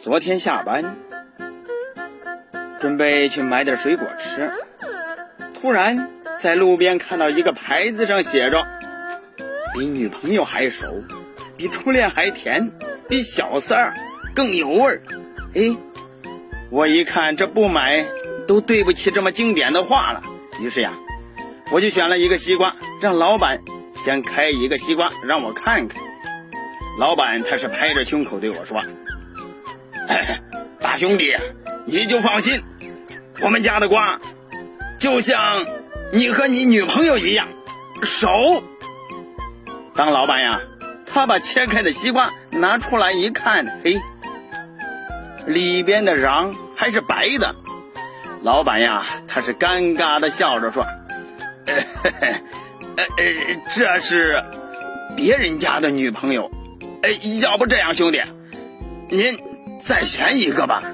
昨天下班，准备去买点水果吃，突然在路边看到一个牌子上写着“比女朋友还熟，比初恋还甜，比小三儿更有味儿”。哎，我一看这不买都对不起这么经典的话了。于是呀，我就选了一个西瓜，让老板先开一个西瓜让我看看。老板他是拍着胸口对我说。兄弟，你就放心，我们家的瓜就像你和你女朋友一样熟。当老板呀，他把切开的西瓜拿出来一看，嘿，里边的瓤还是白的。老板呀，他是尴尬的笑着说：“ 呃，这是别人家的女朋友。哎，要不这样，兄弟，您。”再选一个吧。